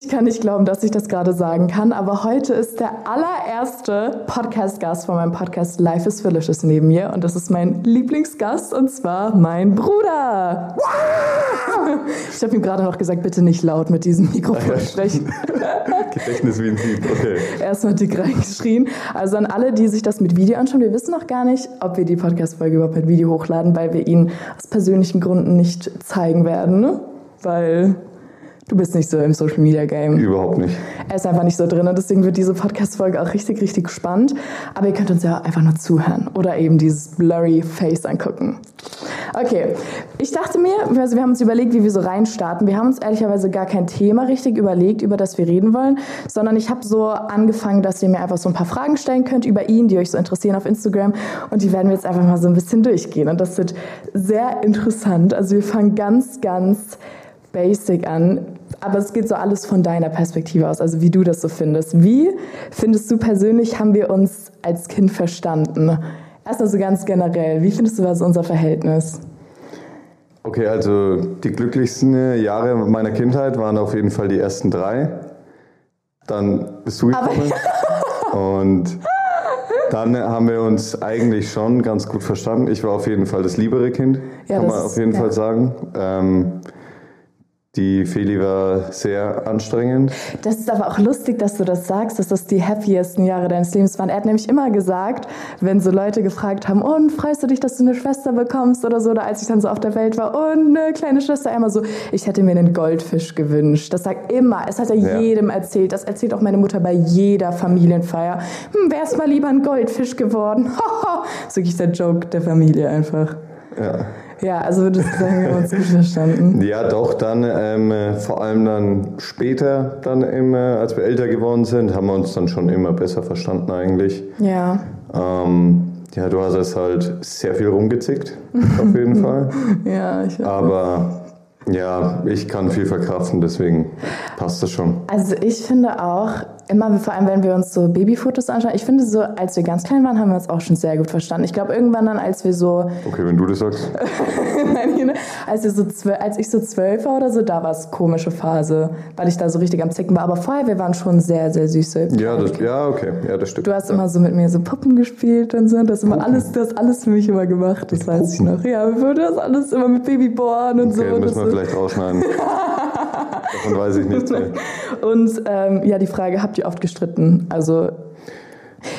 Ich kann nicht glauben, dass ich das gerade sagen kann, aber heute ist der allererste Podcast-Gast von meinem Podcast Life is Delicious neben mir und das ist mein Lieblingsgast und zwar mein Bruder. Ich habe ihm gerade noch gesagt, bitte nicht laut mit diesem Mikrofon sprechen. Gedächtnis wie ein Sieb, okay. Erstmal dick reingeschrien. Also an alle, die sich das mit Video anschauen, wir wissen noch gar nicht, ob wir die Podcast-Folge überhaupt mit Video hochladen, weil wir ihn aus persönlichen Gründen nicht zeigen werden, ne? weil Du bist nicht so im Social Media Game. Überhaupt nicht. Er ist einfach nicht so drin und deswegen wird diese Podcast-Folge auch richtig, richtig spannend. Aber ihr könnt uns ja einfach nur zuhören oder eben dieses blurry Face angucken. Okay, ich dachte mir, also wir haben uns überlegt, wie wir so reinstarten. Wir haben uns ehrlicherweise gar kein Thema richtig überlegt, über das wir reden wollen, sondern ich habe so angefangen, dass ihr mir einfach so ein paar Fragen stellen könnt über ihn, die euch so interessieren auf Instagram und die werden wir jetzt einfach mal so ein bisschen durchgehen und das wird sehr interessant. Also wir fangen ganz, ganz basic an. Aber es geht so alles von deiner Perspektive aus, also wie du das so findest. Wie findest du persönlich, haben wir uns als Kind verstanden? Erstmal so ganz generell, wie findest du das unser Verhältnis? Okay, also die glücklichsten Jahre meiner Kindheit waren auf jeden Fall die ersten drei. Dann bist du gekommen. und dann haben wir uns eigentlich schon ganz gut verstanden. Ich war auf jeden Fall das liebere Kind, ja, kann man auf jeden ja. Fall sagen. Ähm, die Feli war sehr anstrengend. Das ist aber auch lustig, dass du das sagst, dass das die happiesten Jahre deines Lebens waren. Er hat nämlich immer gesagt, wenn so Leute gefragt haben, und freust du dich, dass du eine Schwester bekommst oder so, oder als ich dann so auf der Welt war, und eine kleine Schwester, immer so, ich hätte mir einen Goldfisch gewünscht. Das sagt immer, es hat er ja. jedem erzählt. Das erzählt auch meine Mutter bei jeder Familienfeier. Hm, wär's mal lieber ein Goldfisch geworden. das ist wirklich der Joke der Familie einfach. Ja. Ja, also würdest du sagen, wir haben uns gut verstanden? Ja, doch, dann ähm, vor allem dann später, dann immer, als wir älter geworden sind, haben wir uns dann schon immer besser verstanden eigentlich. Ja. Ähm, ja, du hast es halt sehr viel rumgezickt, auf jeden Fall. ja, ich weiß. Aber ja, ich kann viel verkraften, deswegen passt das schon. Also ich finde auch, immer, vor allem wenn wir uns so Babyfotos anschauen, ich finde so, als wir ganz klein waren, haben wir uns auch schon sehr gut verstanden. Ich glaube, irgendwann dann, als wir so... Okay, wenn du das sagst. Nein, als, wir so als ich so zwölf war oder so, da war es komische Phase, weil ich da so richtig am Zicken war. Aber vorher, wir waren schon sehr, sehr süße. Ja, das, ja okay, ja, das stimmt. Du hast ja. immer so mit mir so Puppen gespielt und so. Das, immer alles, das alles für mich immer gemacht, das weiß ich noch. Ja, wir würden das alles immer mit Babyborn und okay, so. müssen wir so. vielleicht rausschneiden. Davon weiß ich nichts mehr. Und ähm, ja, die Frage, habt ihr oft gestritten? Also,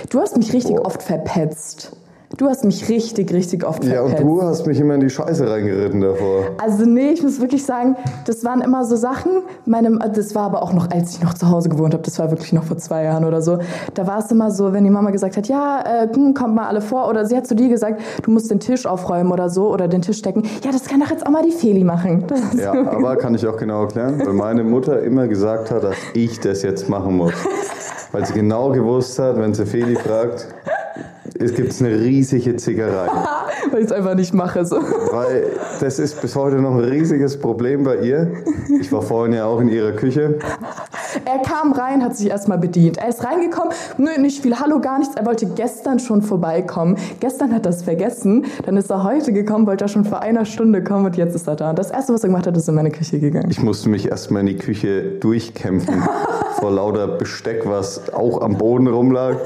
du hast mich richtig Boah. oft verpetzt. Du hast mich richtig, richtig oft verpetzt. Ja, und du hast mich immer in die Scheiße reingeritten davor. Also nee, ich muss wirklich sagen, das waren immer so Sachen. Meine, das war aber auch noch, als ich noch zu Hause gewohnt habe, das war wirklich noch vor zwei Jahren oder so. Da war es immer so, wenn die Mama gesagt hat, ja, äh, hm, kommt mal alle vor. Oder sie hat zu dir gesagt, du musst den Tisch aufräumen oder so oder den Tisch decken. Ja, das kann doch jetzt auch mal die Feli machen. Ja, aber kann ich auch genau erklären, weil meine Mutter immer gesagt hat, dass ich das jetzt machen muss. Weil sie genau gewusst hat, wenn sie Feli fragt, es gibt eine riesige Zickerei. Weil ich es einfach nicht mache. So. Weil das ist bis heute noch ein riesiges Problem bei ihr. Ich war vorhin ja auch in ihrer Küche. Er kam rein, hat sich erstmal bedient. Er ist reingekommen, nö, nicht viel, hallo, gar nichts. Er wollte gestern schon vorbeikommen. Gestern hat er es vergessen. Dann ist er heute gekommen, wollte er schon vor einer Stunde kommen und jetzt ist er da. Und das Erste, was er gemacht hat, ist in meine Küche gegangen. Ich musste mich erstmal in die Küche durchkämpfen vor lauter Besteck, was auch am Boden rumlag.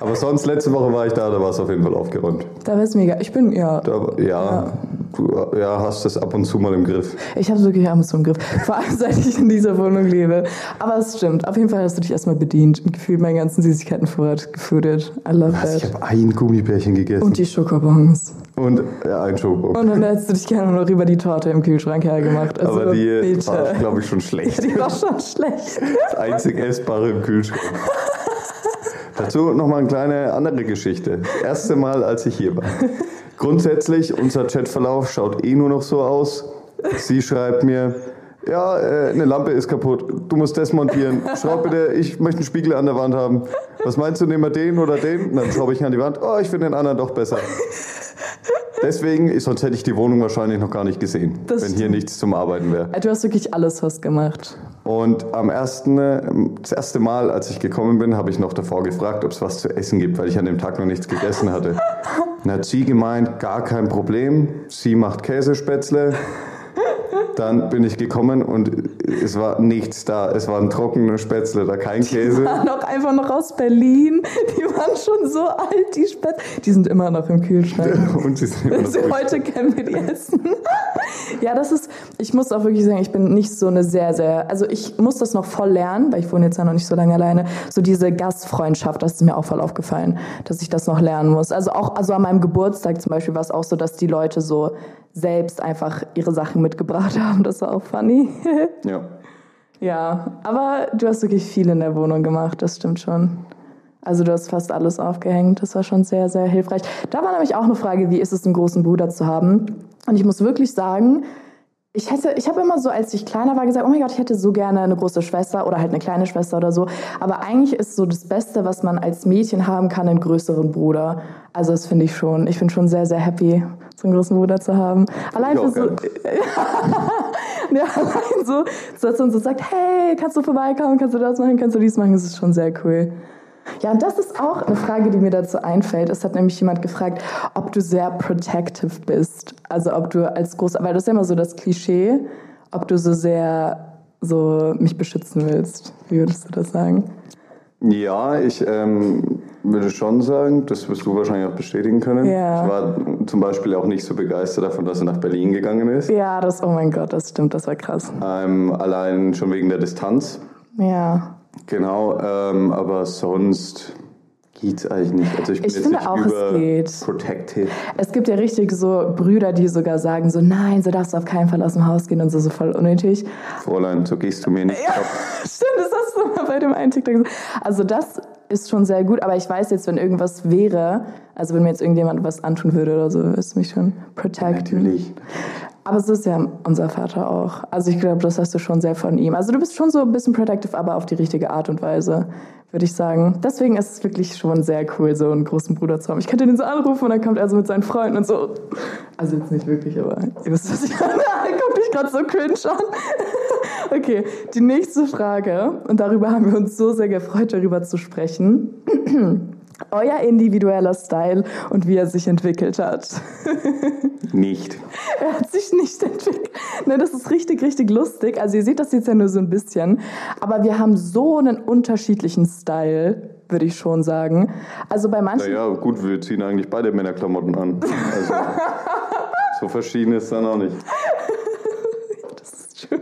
Aber sonst, letzte Woche war ich da, da war es auf jeden Fall aufgeräumt. Da war es mega. Ich bin, ja. Da, ja, ja. Du ja, hast das ab und zu mal im Griff. Ich habe es wirklich ab und zu im Griff. Vor allem, seit ich in dieser Wohnung lebe. Aber es stimmt. Auf jeden Fall hast du dich erstmal bedient und gefühlt meinen ganzen Süßigkeitenvorrat gefüttert. I love Was? that. Ich habe ein Gummibärchen gegessen. Und die Schokobons. Und ja, ein Schokobon. Und dann hättest du dich gerne noch über die Torte im Kühlschrank hergemacht. Also, Aber die bitte. war, glaube ich, schon schlecht. Ja, die war schon schlecht. Das einzig Essbare im Kühlschrank. Dazu nochmal eine kleine andere Geschichte. Das erste Mal, als ich hier war. Grundsätzlich, unser Chatverlauf schaut eh nur noch so aus. Sie schreibt mir, ja, äh, eine Lampe ist kaputt, du musst das montieren. Schraub bitte, ich möchte einen Spiegel an der Wand haben. Was meinst du, nehmen wir den oder den? Und dann schraube ich an die Wand, oh, ich finde den anderen doch besser. Deswegen, sonst hätte ich die Wohnung wahrscheinlich noch gar nicht gesehen, das wenn hier nichts zum Arbeiten wäre. Du hast wirklich alles was gemacht. Und am ersten, äh, das erste Mal, als ich gekommen bin, habe ich noch davor gefragt, ob es was zu essen gibt, weil ich an dem Tag noch nichts gegessen hatte. Dann hat sie gemeint, gar kein Problem. Sie macht Käsespätzle. Dann bin ich gekommen und es war nichts da. Es waren trockene Spätzle da, kein Käse. waren auch einfach noch aus Berlin. Die waren schon so alt, die Spätzle. Die sind immer noch im Kühlschrank. Und sie sind immer noch Sie gut. heute können wir die essen. ja, das ist, ich muss auch wirklich sagen, ich bin nicht so eine sehr, sehr, also ich muss das noch voll lernen, weil ich wohne jetzt ja noch nicht so lange alleine. So diese Gastfreundschaft, das ist mir auch voll aufgefallen, dass ich das noch lernen muss. Also auch, also an meinem Geburtstag zum Beispiel war es auch so, dass die Leute so selbst einfach ihre Sachen mitgebracht haben. Das war auch funny. Ja. ja, aber du hast wirklich viel in der Wohnung gemacht, das stimmt schon. Also du hast fast alles aufgehängt. Das war schon sehr, sehr hilfreich. Da war nämlich auch eine Frage, wie ist es, einen großen Bruder zu haben? Und ich muss wirklich sagen, ich hätte, ich habe immer so, als ich kleiner war, gesagt, oh mein Gott, ich hätte so gerne eine große Schwester oder halt eine kleine Schwester oder so. Aber eigentlich ist so das Beste, was man als Mädchen haben kann, einen größeren Bruder. Also das finde ich schon. Ich bin schon sehr, sehr happy, so einen großen Bruder zu haben. Allein für so, ja, allein so, so dass man so sagt, hey, kannst du vorbeikommen, kannst du das machen, kannst du dies machen, das ist schon sehr cool. Ja, und das ist auch eine Frage, die mir dazu einfällt. Es hat nämlich jemand gefragt, ob du sehr protective bist. Also ob du als groß, weil das ist ja immer so das Klischee, ob du so sehr so mich beschützen willst. Wie würdest du das sagen? Ja, ich ähm, würde schon sagen, das wirst du wahrscheinlich auch bestätigen können. Ja. Ich war zum Beispiel auch nicht so begeistert davon, dass er nach Berlin gegangen ist. Ja, das, oh mein Gott, das stimmt, das war krass. Ähm, allein schon wegen der Distanz. Ja. Genau, ähm, aber sonst geht's eigentlich nicht. Also ich bin Ich jetzt finde nicht auch, es geht. protective. Es gibt ja richtig so Brüder, die sogar sagen so, nein, so darfst du auf keinen Fall aus dem Haus gehen und so, so voll unnötig. Fräulein, so gehst du mir nicht. Ja, stimmt, das hast du mal bei dem einen TikTok gesagt. Also das ist schon sehr gut, aber ich weiß jetzt, wenn irgendwas wäre, also wenn mir jetzt irgendjemand was antun würde oder so, ist mich schon protecten. Natürlich. Aber so ist ja unser Vater auch. Also ich glaube, das hast du schon sehr von ihm. Also du bist schon so ein bisschen protective, aber auf die richtige Art und Weise, würde ich sagen. Deswegen ist es wirklich schon sehr cool, so einen großen Bruder zu haben. Ich könnte den so anrufen und dann kommt er so mit seinen Freunden und so. Also jetzt nicht wirklich, aber ihr wisst, was ich meine. Guck dich gerade so cringe an. Okay, die nächste Frage, und darüber haben wir uns so sehr gefreut, darüber zu sprechen. Euer individueller Style und wie er sich entwickelt hat. Nicht. Er hat sich nicht entwickelt. Ne, das ist richtig, richtig lustig. Also ihr seht das jetzt ja nur so ein bisschen. Aber wir haben so einen unterschiedlichen Style, würde ich schon sagen. Also bei manchen... Naja, gut, wir ziehen eigentlich beide Männerklamotten an. Also, so verschieden ist dann auch nicht. Das ist true.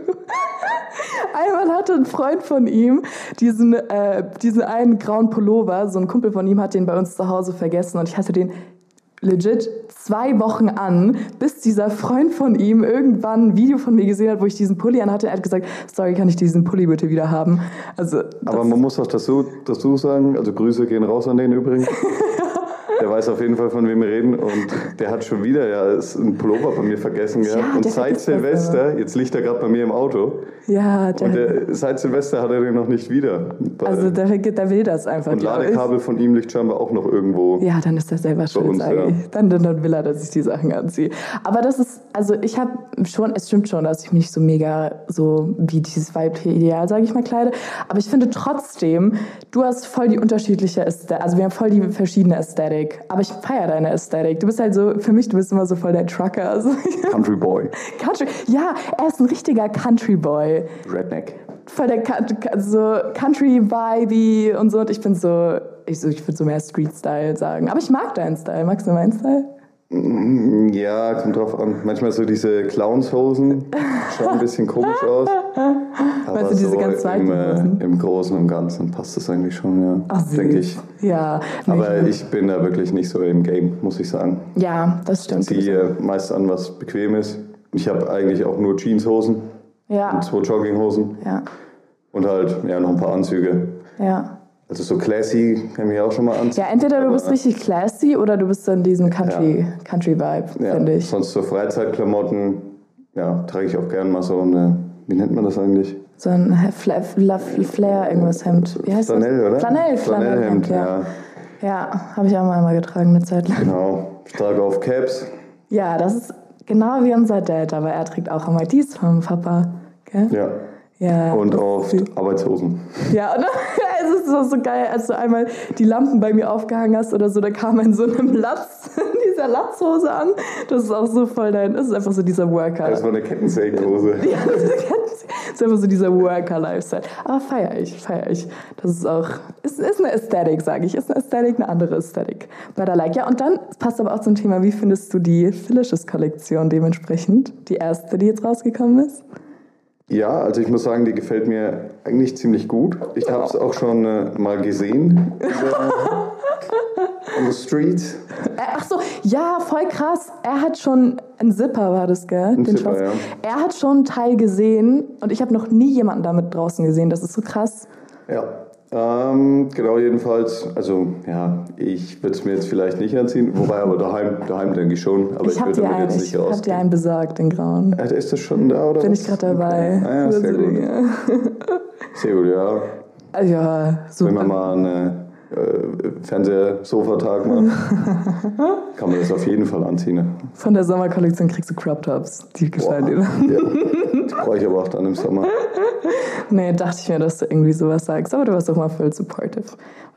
Einmal hatte ein Freund von ihm diesen, äh, diesen einen grauen Pullover. So ein Kumpel von ihm hat den bei uns zu Hause vergessen und ich hatte den legit zwei Wochen an, bis dieser Freund von ihm irgendwann ein Video von mir gesehen hat, wo ich diesen Pulli anhatte. Er hat gesagt, sorry, kann ich diesen Pulli bitte wieder haben? Also, Aber man muss auch dazu, dazu sagen, also Grüße gehen raus an den übrigens. Der weiß auf jeden Fall, von wem wir reden. Und der hat schon wieder ja ist ein Pullover bei mir vergessen gehabt. Ja, und seit Silvester, jetzt liegt er gerade bei mir im Auto. Ja, der, Und der, seit Silvester hat er den noch nicht wieder. also der, der will das einfach, und glaube ich. Ladekabel von ihm liegt scheinbar auch noch irgendwo. Ja, dann ist er selber schuld, uns, ja. dann, dann will er, dass ich die Sachen anziehe. Aber das ist, also ich habe schon, es stimmt schon, dass ich mich so mega so wie dieses weibliche Ideal, sage ich mal, kleide. Aber ich finde trotzdem, du hast voll die unterschiedliche Ästhetik, also wir haben voll die verschiedene Ästhetik. Aber ich feiere deine Ästhetik. Du bist halt so, für mich, du bist immer so voll der Trucker. Also, Country Boy. Country, ja, er ist ein richtiger Country Boy. Redneck. Voll der so Country-Vibe und so. Und ich bin so, ich, so, ich würde so mehr Street-Style sagen. Aber ich mag deinen Style. Magst du meinen Style? Ja, kommt drauf an. Manchmal so diese Clownshosen schauen ein bisschen komisch aus. Aber Weißt du, diese so ganz im, äh, im Großen und Ganzen passt das eigentlich schon, ja. Ach, denke ich. Ja. nee, Aber ich bin da wirklich nicht so im Game, muss ich sagen. ja, das stimmt. Ziehe meist an, was bequem ist. Ich habe eigentlich auch nur Jeanshosen Ja, und zwei Jogginghosen ja, und halt ja, noch ein paar Anzüge. ja. Also so classy kann ich auch schon mal anziehen. Ja, entweder du bist richtig classy oder du bist so in diesem Country, Country Vibe, ja, finde ich. Sonst so Freizeitklamotten, ja, trage ich auch gern mal so eine, wie nennt man das eigentlich? So ein Fla Fla Flair, irgendwas Hemd. Wie heißt Flanell, das? oder? Flanell, Flanellhemd, Flanellhemd, ja. Ja, habe ich auch mal einmal getragen eine Zeit lang. Genau. Ich trage auf Caps. Ja, das ist genau wie unser Dad, aber er trägt auch immer dies vom Papa. Gell? Ja. Ja, und das oft ist- Arbeitshosen. Ja, und es ist so, so geil, als du einmal die Lampen bei mir aufgehangen hast oder so, da kam in so einem Latz, dieser Latzhose an. Das ist auch so voll dein, das ist einfach so dieser Worker. Das war eine Kettensägenhose. Ja, das ist einfach so dieser Worker-Lifestyle. Aber feier ich, feier ich. Das ist auch, ist, ist eine Ästhetik, sage ich. Ist eine Ästhetik, eine andere Ästhetik. But I like. Ja, und dann passt aber auch zum Thema, wie findest du die Philicious-Kollektion dementsprechend? Die erste, die jetzt rausgekommen ist? Ja, also ich muss sagen, die gefällt mir eigentlich ziemlich gut. Ich habe es auch schon äh, mal gesehen on the street. Äh, Ach so, ja, voll krass. Er hat schon, ein Zipper war das, gell? Den Zipper, ja. Er hat schon einen Teil gesehen und ich habe noch nie jemanden damit draußen gesehen. Das ist so krass. Ja. Ähm, genau, jedenfalls, also ja, ich würde es mir jetzt vielleicht nicht anziehen, wobei aber daheim, daheim denke ich schon, aber ich, ich habe würde dir, damit einen, jetzt ich nicht hab dir rausgehen. einen besorgt, den grauen. Äh, ist das schon da oder Bin was? ich gerade dabei. Okay. Ah, ja, sehr gut. Dinge. Sehr gut, ja. Ah, Ja, Wenn super. man mal einen äh, Fernsehsofatag macht, kann man das auf jeden Fall anziehen. Ne? Von der Sommerkollektion kriegst du Crop Tops. Die gefallen dir. Ja. Die brauche ich aber auch dann im Sommer. Nee, dachte ich mir, dass du irgendwie sowas sagst. Aber du warst doch mal voll supportive,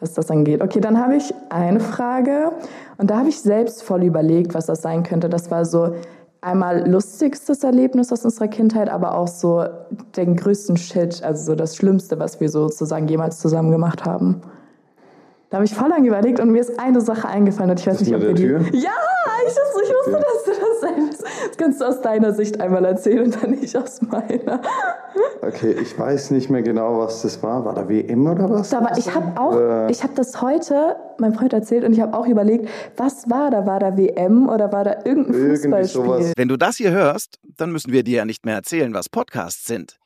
was das angeht. Okay, dann habe ich eine Frage. Und da habe ich selbst voll überlegt, was das sein könnte. Das war so einmal lustigstes Erlebnis aus unserer Kindheit, aber auch so den größten Shit, also so das Schlimmste, was wir sozusagen jemals zusammen gemacht haben. Da habe ich voll lange überlegt und mir ist eine Sache eingefallen und ich weiß Das nicht, ob wir die... Ja, ich wusste, ich wusste Ja. dass das kannst du aus deiner Sicht einmal erzählen und dann nicht aus meiner. Okay, ich weiß nicht mehr genau, was das war. War da WM oder was? Aber ich habe auch, Äh. ich habe das heute meinem Freund erzählt und ich habe auch überlegt, was war da? War da WM oder war da irgendein Irgendwie Fußballspiel? sowas. Wenn du das hier hörst, dann müssen wir dir ja nicht mehr erzählen, was Podcasts sind.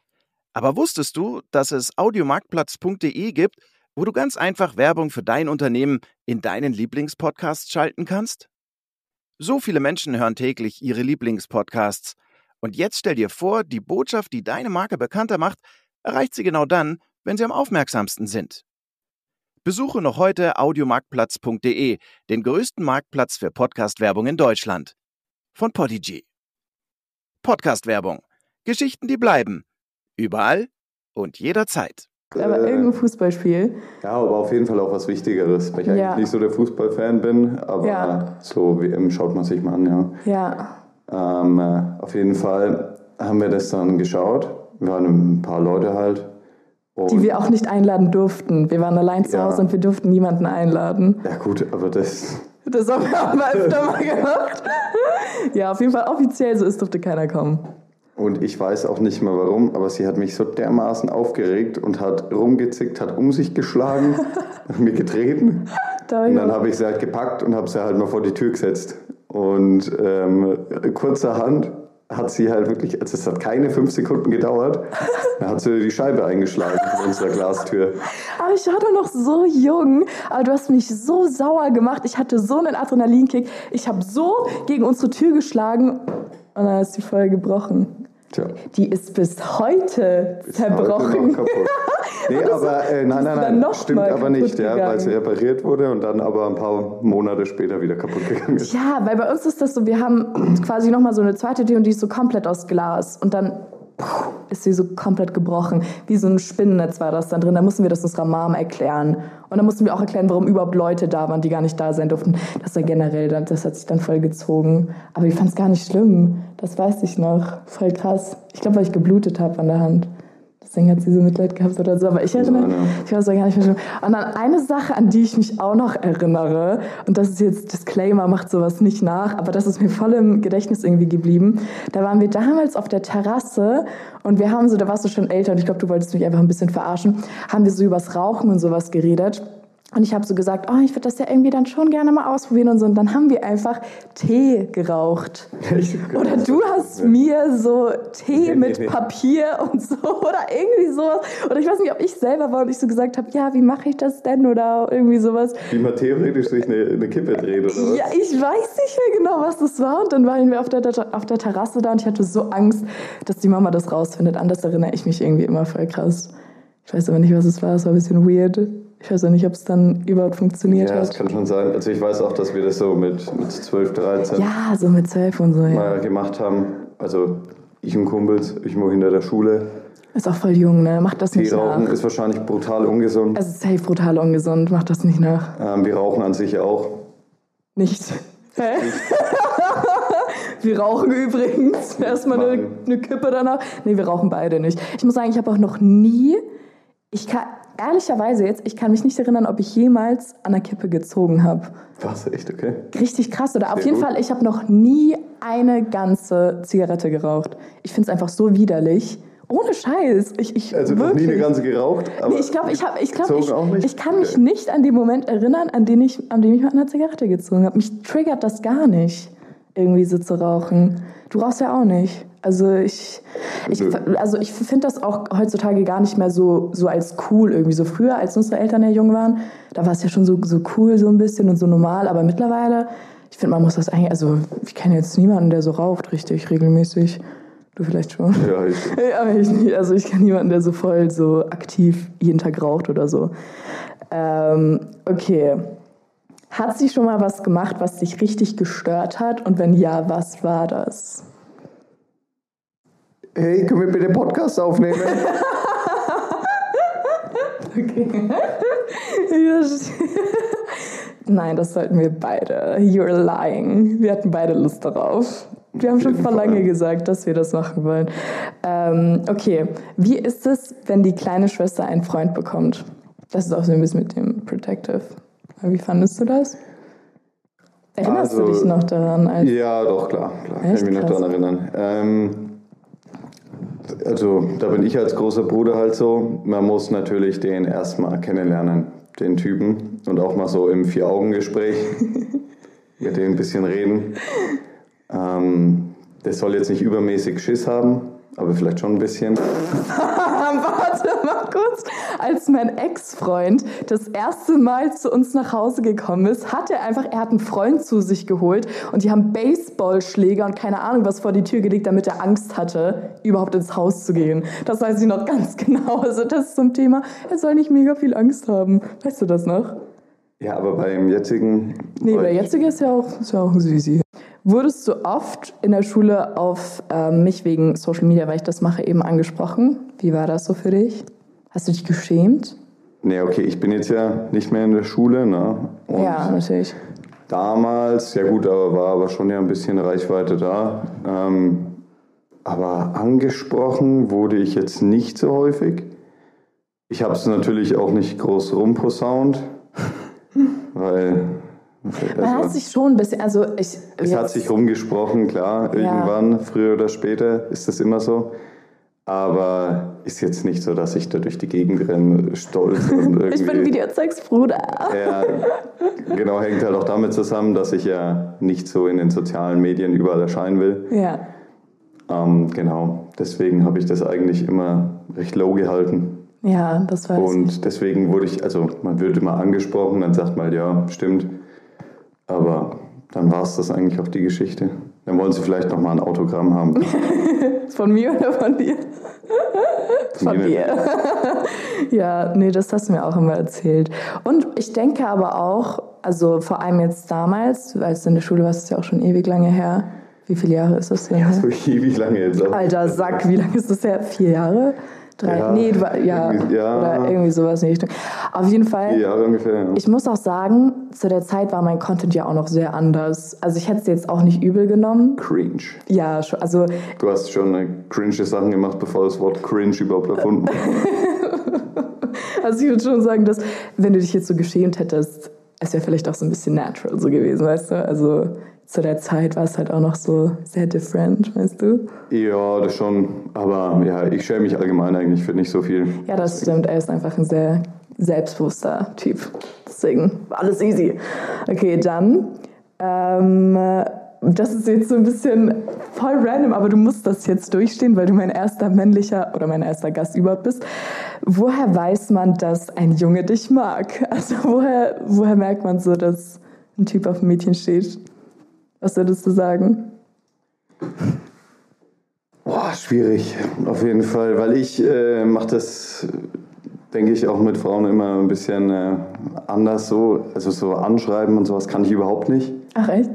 Aber wusstest du, dass es audiomarktplatz.de gibt, wo du ganz einfach Werbung für dein Unternehmen in deinen Lieblingspodcasts schalten kannst? So viele Menschen hören täglich ihre Lieblingspodcasts. Und jetzt stell dir vor, die Botschaft, die deine Marke bekannter macht, erreicht sie genau dann, wenn sie am aufmerksamsten sind. Besuche noch heute audiomarktplatz.de, den größten Marktplatz für Podcast-Werbung in Deutschland. Von Podigy. Podcast-Werbung. Geschichten, die bleiben. Überall und jederzeit. Aber Äh, irgendein Fußballspiel. Ja, aber auf jeden Fall auch was Wichtigeres, weil ich eigentlich Ja. nicht so der Fußballfan bin, aber Ja. so WM schaut man sich mal an, ja. Ja. Ähm, äh, auf jeden Fall haben wir das dann geschaut. Wir waren ein paar Leute halt. Die wir auch nicht einladen durften. Wir waren allein zu Ja. Hause und wir durften niemanden einladen. ja gut, aber das, Das haben wir auch mal öfter mal gemacht. Ja, auf jeden Fall offiziell so ist, durfte keiner kommen. Und ich weiß auch nicht mehr warum, aber sie hat mich so dermaßen aufgeregt und hat rumgezickt, hat um sich geschlagen, hat mir getreten. Und dann habe ich sie halt gepackt und habe sie halt mal vor die Tür gesetzt. Und ähm, kurzerhand hat sie halt wirklich, also es hat keine fünf Sekunden gedauert, da hat sie die Scheibe eingeschlagen in unserer Glastür. Aber ich war doch noch so jung, aber du hast mich so sauer gemacht. Ich hatte so einen Adrenalinkick. Ich habe so gegen unsere Tür geschlagen und dann ist die voll gebrochen. Tja. Die ist bis heute ist heute zerbrochen. noch kaputt. Nee, aber äh, nein, nein, nein, stimmt aber nicht, ja, weil sie repariert wurde und dann aber ein paar Monate später wieder kaputt gegangen ist. Ja, weil bei uns ist das so, wir haben quasi nochmal so eine zweite Tür und die ist so komplett aus Glas. Und dann ist sie so komplett gebrochen. Wie so ein Spinnennetz war das dann drin. Da mussten wir das unserer Mom erklären. Und dann mussten wir auch erklären, warum überhaupt Leute da waren, die gar nicht da sein durften. Das war generell, das hat sich dann voll gezogen. Aber ich fand es gar nicht schlimm. Das weiß ich noch. Voll krass. Ich glaube, weil ich geblutet habe an der Hand. Deswegen hat sie so Mitleid gehabt oder so. Aber ich erinnere, ja. ich weiß auch gar nicht mehr. Und dann eine Sache, an die ich mich auch noch erinnere, und das ist jetzt Disclaimer, macht sowas nicht nach, aber das ist mir voll im Gedächtnis irgendwie geblieben. Da waren wir damals auf der Terrasse und wir haben so, da warst du schon älter und ich glaube, du wolltest mich einfach ein bisschen verarschen, haben wir so übers Rauchen und sowas geredet. Und ich habe so gesagt, oh, ich würde das ja irgendwie dann schon gerne mal ausprobieren und so. Und dann haben wir einfach Tee geraucht. Oder du hast mir so Tee mit. Papier und so oder irgendwie sowas. Oder ich weiß nicht, ob ich selber war und ich so gesagt habe, ja, wie mache ich das denn oder irgendwie sowas. Wie man theoretisch sich eine, eine Kippe dreht oder was? Ja, ich weiß nicht mehr genau, was das war. Und dann waren wir auf der, auf der Terrasse da und ich hatte so Angst, dass die Mama das rausfindet. An das erinnere ich mich irgendwie immer voll krass. Ich weiß aber nicht, was es war. Es war ein bisschen weird. Ich weiß auch nicht, ob es dann überhaupt funktioniert Ja, das hat. kann schon sein. Also ich weiß auch, dass wir das so mit, mit 12, 13 Ja, so mit zwölf und so, ja. mal gemacht haben. Also ich und Kumpels, ich mal hinter der Schule. Ist auch voll jung, ne? Mach das Tee nicht rauchen nach. ist wahrscheinlich brutal ungesund. Es ist safe brutal ungesund. Mach das nicht nach. Ähm, wir rauchen an sich auch. Nicht. Hä? wir rauchen übrigens. Erstmal eine, eine Kippe danach. Nee, wir rauchen beide nicht. Ich muss sagen, ich habe auch noch nie. Ich kann, ehrlicherweise jetzt, ich kann mich nicht erinnern, ob ich jemals an der Kippe gezogen habe. Was, echt, okay? Richtig krass. Oder auf Sehr jeden gut. Fall, ich habe noch nie eine ganze Zigarette geraucht. Ich finde es einfach so widerlich. Ohne Scheiß. Ich, ich, Also noch nie wirklich. eine ganze geraucht, aber Nee, ich glaube, ich, hab- ich, glaub, ich, ich kann mich Okay. nicht an den Moment erinnern, an den ich, an dem ich mal eine Zigarette gezogen habe. Mich triggert das gar nicht, irgendwie so zu rauchen. Du rauchst ja auch nicht. Also ich, ich, Nö. also ich finde das auch heutzutage gar nicht mehr so, so als cool irgendwie. So früher, als unsere Eltern ja jung waren, da war es ja schon so, so cool so ein bisschen und so normal. Aber mittlerweile, ich finde, man muss das eigentlich, also ich kenne jetzt niemanden, der so raucht richtig regelmäßig. Du vielleicht schon. Ja, ich, Ja, aber ich nicht. Also ich kenne niemanden, der so voll so aktiv jeden Tag raucht oder so. Ähm, okay. Hat sie schon mal was gemacht, was dich richtig gestört hat? Und wenn ja, was war das? Hey, können wir bitte Podcast aufnehmen? Okay. Nein, das sollten wir beide. You're lying. Wir hatten beide Lust darauf. Wir haben schon vor lange gesagt, dass wir das machen wollen. Ähm, okay, wie ist es, wenn die kleine Schwester einen Freund bekommt? Das ist auch so ein bisschen mit dem Protective. Wie fandest du das? Erinnerst du Also- dich noch daran? Ja, doch, klar. klar kann ich mich noch daran erinnern. Ähm, also, da bin ich als großer Bruder halt so. Man muss natürlich den erstmal kennenlernen, den Typen. Und auch mal so im Vier-Augen-Gespräch mit dem ein bisschen reden. Ähm, der soll jetzt nicht übermäßig Schiss haben, aber vielleicht schon ein bisschen. Warte mal kurz. Als mein Ex-Freund das erste Mal zu uns nach Hause gekommen ist, hat er einfach, er hat einen Freund zu sich geholt und die haben Baseballschläger und keine Ahnung was vor die Tür gelegt, damit er Angst hatte, überhaupt ins Haus zu gehen. Das weiß ich noch ganz genau. Also das zum Thema, er soll nicht mega viel Angst haben. Weißt du das noch? Ja, aber beim jetzigen. Nee, der jetzige ist ja auch, ist ja auch ein Süßi. Wurdest du oft in der Schule auf ähm, mich wegen Social Media, weil ich das mache, eben angesprochen? Wie war das so für dich? Hast du dich geschämt? Nee, okay, ich bin jetzt ja nicht mehr in der Schule, ne? Und ja, natürlich. Damals, ja gut, aber war aber schon ja ein bisschen Reichweite da. Ähm, aber angesprochen wurde ich jetzt nicht so häufig. Ich habe es natürlich auch nicht groß rumposaunt, weil Man hat also, sich schon ein bisschen, also ich. es hat sich rumgesprochen, klar, Ja. irgendwann, früher oder später ist das immer so. Aber ist jetzt nicht so, dass ich da durch die Gegend renne, stolz und irgendwie. ich bin Videozeugsbruder. Ja, genau, hängt halt auch damit zusammen, dass ich ja nicht so in den sozialen Medien überall erscheinen will. Ja. Ähm, genau, deswegen habe ich das eigentlich immer recht low gehalten. Ja, das weiß ich. Und deswegen wurde ich, also man wird immer angesprochen, dann sagt man, ja, stimmt. Aber dann war es das eigentlich auch die Geschichte. Dann wollen sie vielleicht noch mal ein Autogramm haben. Von mir oder von dir? Von mir. dir. ja, nee, das hast du mir auch immer erzählt. Und ich denke aber auch, also vor allem jetzt damals, als du in der Schule warst, ist ja auch schon ewig lange her. Wie viele Jahre ist das denn? her? So ewig lange jetzt. Alter Sack, wie lange ist das her? Vier Jahre? Drei? Ja, nee, ja, irgendwie- ja. Oder irgendwie sowas in die Richtung. Auf jeden Fall. Jahre ungefähr, ja. Ich muss auch sagen, zu der Zeit war mein Content ja auch noch sehr anders. Also ich hätte es jetzt auch nicht übel genommen. Cringe. Ja, schon, also Du hast schon äh, cringe Sachen gemacht, bevor das Wort cringe überhaupt erfunden war. Also ich würde schon sagen, dass wenn du dich jetzt so geschämt hättest, es wäre vielleicht auch so ein bisschen natural so gewesen, weißt du? Also zu der Zeit war es halt auch noch so sehr different, weißt du? Ja, das schon. Aber ja, ich schäme mich allgemein eigentlich für nicht so viel. Ja, das stimmt. Er ist einfach ein sehr selbstbewusster Typ. Deswegen war alles easy. Okay, dann. Ähm, das ist jetzt so ein bisschen voll random, aber du musst das jetzt durchstehen, weil du mein erster männlicher oder mein erster Gast überhaupt bist. Woher weiß man, dass ein Junge dich mag? Also woher, woher merkt man so, dass ein Typ auf ein Mädchen steht? Was würdest du sagen? Boah, schwierig. Auf jeden Fall, weil ich äh, mache das, denke ich, auch mit Frauen immer ein bisschen äh, anders so. Also so anschreiben und sowas kann ich überhaupt nicht. Ach echt?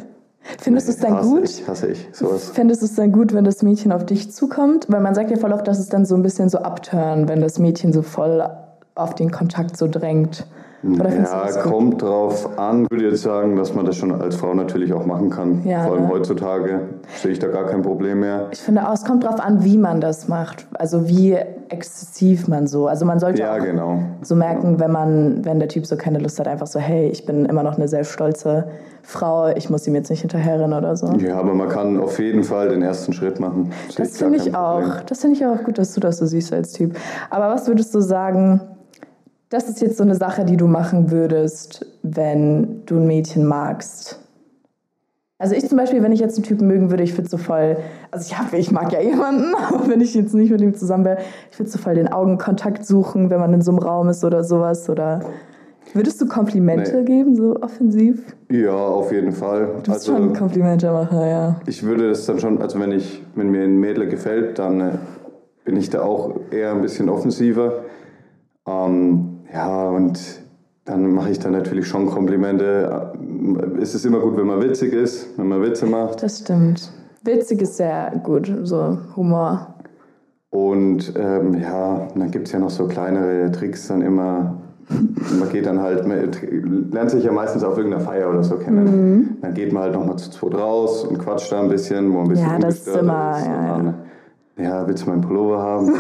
Findest du es dann hasse gut? Ich, hasse ich, sowas. Findest du es dann gut, wenn das Mädchen auf dich zukommt? Weil man sagt ja voll oft, dass es dann so ein bisschen so abturn, wenn das Mädchen so voll auf den Kontakt so drängt. Ja, das gut? kommt drauf an. Ich würde jetzt sagen, dass man das schon als Frau natürlich auch machen kann. Ja, Vor allem ne? heutzutage sehe ich da gar kein Problem mehr. Ich finde auch, es kommt drauf an, wie man das macht. Also wie exzessiv man so. Also man sollte Ja, genau. so merken, wenn man, wenn der Typ so keine Lust hat, einfach so, hey, ich bin immer noch eine sehr stolze Frau, ich muss ihm jetzt nicht hinterherrennen oder so. Ja, aber man kann auf jeden Fall den ersten Schritt machen. Das gar finde ich auch. Das finde ich auch gut, dass du das so siehst als Typ. Aber was würdest du sagen, das ist jetzt so eine Sache, die du machen würdest, wenn du ein Mädchen magst? Also ich zum Beispiel, wenn ich jetzt einen Typen mögen würde, ich würde so voll, also ich, hab, ich mag ja jemanden, aber wenn ich jetzt nicht mit ihm zusammen wäre, ich würde so voll den Augenkontakt suchen, wenn man in so einem Raum ist oder sowas. Oder würdest du Komplimente Nee. geben, so offensiv? Ja, auf jeden Fall. Du bist schon ein Komplimentemacher, ja. ich würde das dann schon, also wenn ich, wenn mir ein Mädel gefällt, dann äh, bin ich da auch eher ein bisschen offensiver. Ähm, ja, und dann mache ich dann natürlich schon Komplimente. Es ist immer gut, wenn man witzig ist, wenn man Witze macht. Das stimmt. Witzig ist sehr gut, so Humor. Und ähm, ja, dann gibt es ja noch so kleinere Tricks dann immer. Man geht dann halt, man lernt sich ja meistens auf irgendeiner Feier oder so kennen. Mhm. Dann geht man halt nochmal zu zweit raus und quatscht da ein bisschen, wo ein bisschen Ja, das ist immer- ist. ja, dann, ja, willst du meinen Pullover haben?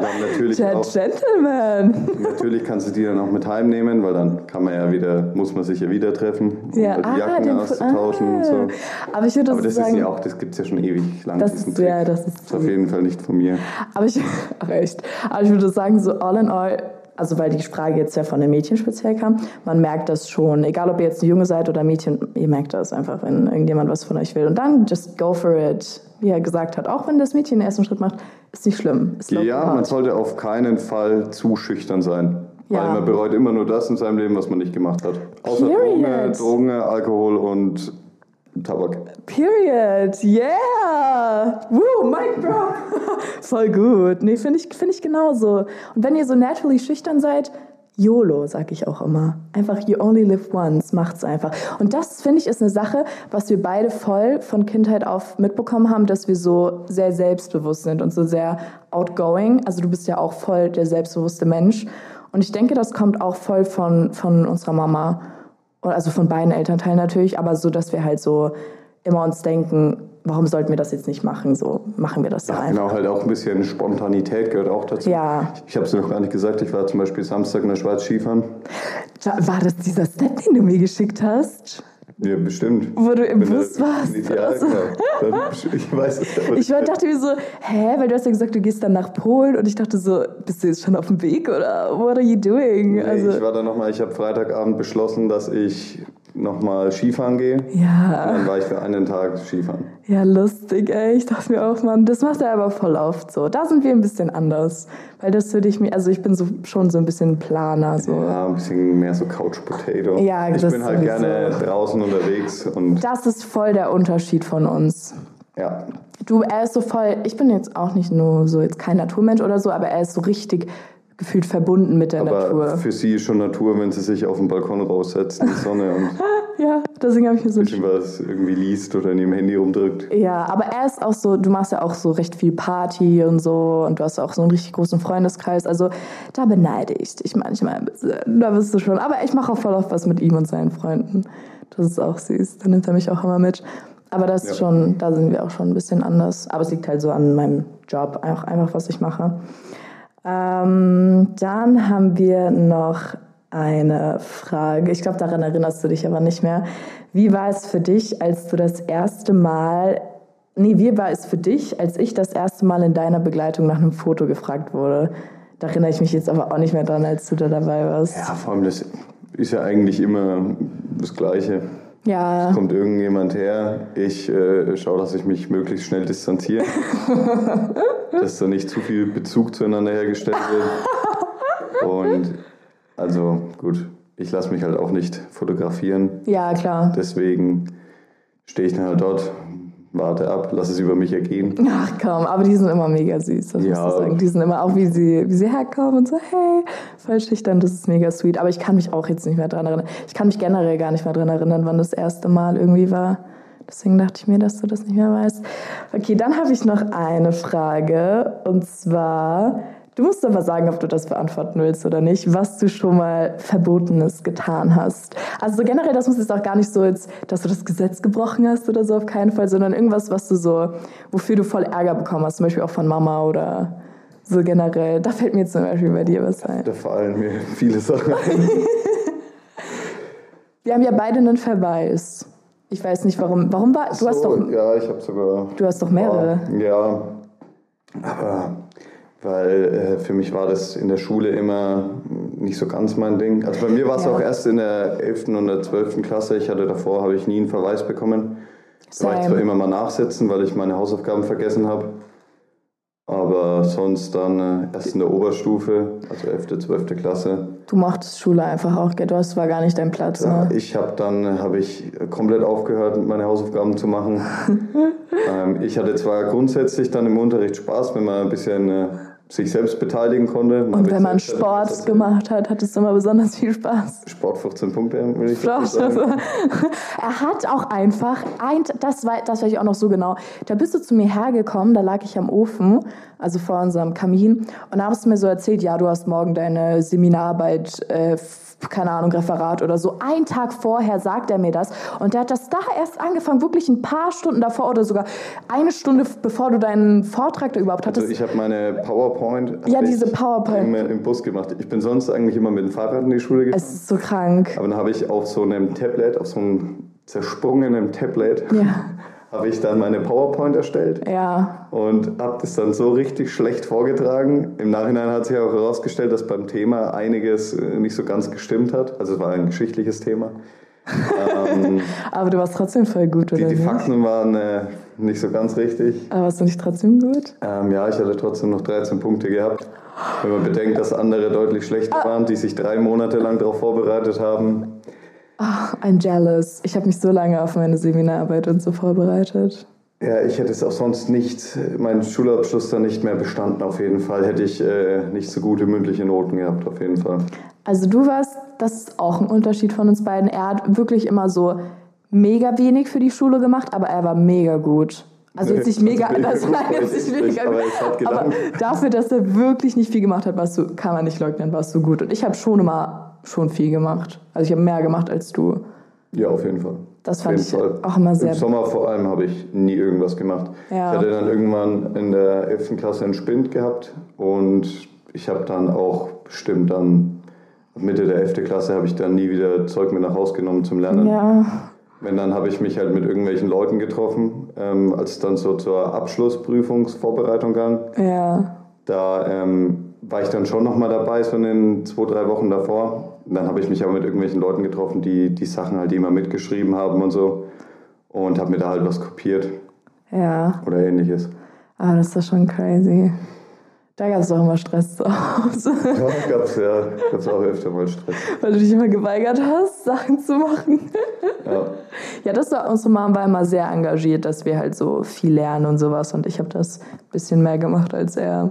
dann natürlich, Der auch, Gentleman. natürlich kannst du die dann auch mit heimnehmen, weil dann kann man ja wieder, muss man sich ja wieder treffen, um Ja, die ah, Jacken den- auszutauschen und so. ah. Aber ich würde Aber das sagen, ist ja auch, das gibt es ja schon ewig lang, Das diesen ist- Trick. ja, das ist ist auf jeden Fall nicht von mir. aber ich, ach echt, aber ich würde sagen, so all in all, also weil die Frage jetzt ja von den Mädchen speziell kam, man merkt das schon, egal ob ihr jetzt ein Junge seid oder ein Mädchen, ihr merkt das einfach, wenn irgendjemand was von euch will. Und dann just go for it, wie er gesagt hat, auch wenn das Mädchen den ersten Schritt macht, ist nicht schlimm. Ist Ja, man sollte auf keinen Fall zu schüchtern sein. Ja. Weil man bereut immer nur das in seinem Leben, was man nicht gemacht hat. Außer Period. Drogen, Drogen, Alkohol und Tabak. Period, yeah! Woo, Mic Drop! Voll gut. Nee, finde ich, find ich genauso. Und wenn ihr so naturally schüchtern seid, YOLO, sag ich auch immer. Einfach, you only live once, macht's einfach. Und das, finde ich, ist eine Sache, was wir beide voll von Kindheit auf mitbekommen haben, dass wir so sehr selbstbewusst sind und so sehr outgoing. Also du bist ja auch voll der selbstbewusste Mensch. Und ich denke, das kommt auch voll von, von unserer Mama. Also von beiden Elternteilen natürlich, aber so, dass wir halt so immer uns denken, warum sollten wir das jetzt nicht machen? So machen wir das doch einfach. Genau, halt auch ein bisschen Spontanität gehört auch dazu. Ja. Ich habe es noch gar nicht gesagt, ich war zum Beispiel Samstag in der Schweiz Skifahren. War das dieser Snap, den du mir geschickt hast? Ja, bestimmt. Wo du im Bus du- warst? Also-. Dann- Ich weiß es aber Ich war, dachte mir so, hä, weil du hast ja gesagt, du gehst dann nach Polen und ich dachte so, bist du jetzt schon auf dem Weg oder what are you doing? Nee, also, ich war dann nochmal, ich habe Freitagabend beschlossen, dass ich nochmal Skifahren gehe. Und ja, dann war ich für einen Tag Skifahren. ja, lustig, ey. Ich dachte mir auch, Mann, das macht er aber voll oft so. Da sind wir ein bisschen anders. Weil das würde ich mir, also ich bin so, schon so ein bisschen Planer, so. Ja, ein bisschen mehr so Couch Potato. Ja, ich bin halt gerne draußen unterwegs und Das ist voll der Unterschied von uns. ja. Du, er ist so voll, ich bin jetzt auch nicht nur so jetzt kein Naturmensch oder so, aber er ist so richtig gefühlt verbunden mit der Aber Natur. für sie ist schon Natur, wenn sie sich auf den Balkon raussetzt in die Sonne und ein Ja, deswegen habe ich mir so bisschen was irgendwie liest oder in ihrem Handy rumdrückt. Ja, aber er ist auch so, du machst ja auch so recht viel Party und so und du hast auch so einen richtig großen Freundeskreis. Also da beneide ich dich manchmal ein bisschen. Da bist du schon. Aber ich mache auch voll oft was mit ihm und seinen Freunden. Das ist auch süß. Da nimmt er mich auch immer mit. Aber das ist Ja. schon, da sind wir auch schon ein bisschen anders. Aber es liegt halt so an meinem Job, einfach, einfach was ich mache. Ähm, dann haben wir noch eine Frage. Ich glaube, daran erinnerst du dich aber nicht mehr. Wie war es für dich, als du das erste Mal, nee, wie war es für dich, als ich das erste Mal in deiner Begleitung nach einem Foto gefragt wurde? Da erinnere ich mich jetzt aber auch nicht mehr dran, als du da dabei warst. Ja, vor allem das ist ja eigentlich immer das Gleiche. Ja, Kommt irgendjemand her, ich äh, schaue, dass ich mich möglichst schnell distanziere, dass da nicht zu viel Bezug zueinander hergestellt wird. Und also gut, ich lasse mich halt auch nicht fotografieren. ja, klar. Deswegen stehe ich dann halt dort, warte ab, lass es über mich ergehen. Ach komm, aber die sind immer mega süß, das Ja. musst du sagen. Die sind immer auch, wie sie, wie sie herkommen und so, hey, voll schüchtern, das ist mega sweet. Aber ich kann mich auch jetzt nicht mehr dran erinnern. Ich kann mich generell gar nicht mehr dran erinnern, wann das erste Mal irgendwie war. Deswegen dachte ich mir, dass du das nicht mehr weißt. Okay, dann habe ich noch eine Frage. Und zwar, du musst aber sagen, ob du das beantworten willst oder nicht, was du schon mal Verbotenes getan hast. Also so generell, das muss jetzt auch gar nicht so, jetzt, dass du das Gesetz gebrochen hast oder so, auf keinen Fall, sondern irgendwas, was du so, wofür du voll Ärger bekommen hast, zum Beispiel auch von Mama oder so generell. Da fällt mir zum Beispiel bei dir was ein. Da fallen mir viele Sachen ein. Wir haben ja beide einen Verweis. Ich weiß nicht, warum. Warum war. Du hast So, doch. Ja, ich habe sogar. Du hast doch mehrere. Ja, aber weil äh, für mich war das in der Schule immer nicht so ganz mein Ding. Also bei mir war es Ja. auch erst in der 11. und der 12. Klasse. Ich hatte davor, habe ich nie einen Verweis bekommen. Da war ich zwar immer mal nachsitzen, weil ich meine Hausaufgaben vergessen habe. Aber sonst dann äh, erst in der Oberstufe, also 11., 12. Klasse. Du mochtest Schule einfach auch, gell? Du hast war gar nicht dein Platz. Ja, Ne? ich habe dann habe ich komplett aufgehört, meine Hausaufgaben zu machen. ähm, ich hatte zwar grundsätzlich dann im Unterricht Spaß, wenn man ein bisschen äh, sich selbst beteiligen konnte. Und wenn man Sport gemacht hat, hattest du immer besonders viel Spaß. Sport 14 Punkte, will ich Sport. sagen. er hat auch einfach ein, das war, das weiß ich auch noch so genau. Da bist du zu mir hergekommen, da lag ich am Ofen, also vor unserem Kamin, und da hast du mir so erzählt, ja, du hast morgen deine Seminararbeit, äh, keine Ahnung, Referat oder so. Ein Tag vorher sagt er mir das, und der hat das da erst angefangen, wirklich ein paar Stunden davor oder sogar eine Stunde bevor du deinen Vortrag da überhaupt hattest. Also ich habe meine PowerPoint Ja, diese PowerPoint. Im, im Bus gemacht. Ich bin sonst eigentlich immer mit dem Fahrrad in die Schule gegangen. es ist so krank. Aber dann habe ich auf so einem Tablet, auf so einem zersprungenen Tablet, Ja, habe ich dann meine PowerPoint erstellt. ja. und habe das dann so richtig schlecht vorgetragen. Im Nachhinein hat sich auch herausgestellt, dass beim Thema einiges äh, nicht so ganz gestimmt hat. Also es war ein geschichtliches Thema. ähm, Aber du warst trotzdem voll gut, die, oder die nicht? Fakten waren äh, nicht so ganz richtig. Aber warst du nicht trotzdem gut? Ähm, ja, ich hatte trotzdem noch 13 Punkte gehabt. Wenn man bedenkt, dass andere deutlich schlechter waren, die sich drei Monate lang darauf vorbereitet haben. I'm jealous. Ich habe mich so lange auf meine Seminararbeit und so vorbereitet. Ja, ich hätte es auch sonst nicht, meinen Schulabschluss dann nicht mehr bestanden auf jeden Fall. Hätte ich äh, nicht so gute mündliche Noten gehabt auf jeden Fall. Also du warst, das ist auch ein Unterschied von uns beiden. Er hat wirklich immer so mega wenig für die Schule gemacht, aber er war mega gut. Also jetzt nicht mega, Mega also gut nein, jetzt nicht ich mega aber gut. Aber gelangt. dafür, dass er wirklich nicht viel gemacht hat, warst du, kann man nicht leugnen, warst du gut. Und ich habe schon immer schon viel gemacht. Also ich habe mehr gemacht als du. Ja, auf jeden Fall. Das fand ich Fall. auch immer sehr- Im Sommer vor allem habe ich nie irgendwas gemacht. Ja. Ich hatte dann irgendwann in der 11. Klasse einen Spind gehabt und ich habe dann auch bestimmt dann Mitte der 11. Klasse habe ich dann nie wieder Zeug mit nach Hause genommen zum Lernen. Ja, Wenn dann habe ich mich halt mit irgendwelchen Leuten getroffen, ähm, als es dann so zur Abschlussprüfungsvorbereitung ging. ja. Da ähm, war ich dann schon nochmal dabei, so in den zwei, drei Wochen davor. Dann habe ich mich aber mit irgendwelchen Leuten getroffen, die die Sachen halt immer mitgeschrieben haben und so. Und habe mir da halt was kopiert Ja, oder ähnliches. aber das ist schon crazy. Da gab es doch immer Stress zu Hause, Ja, gab's ja gab's auch öfter mal Stress. weil du dich immer geweigert hast, Sachen zu machen. Ja. Ja, das war, unsere Mom war immer sehr engagiert, dass wir halt so viel lernen und sowas. Und ich habe das ein bisschen mehr gemacht als er.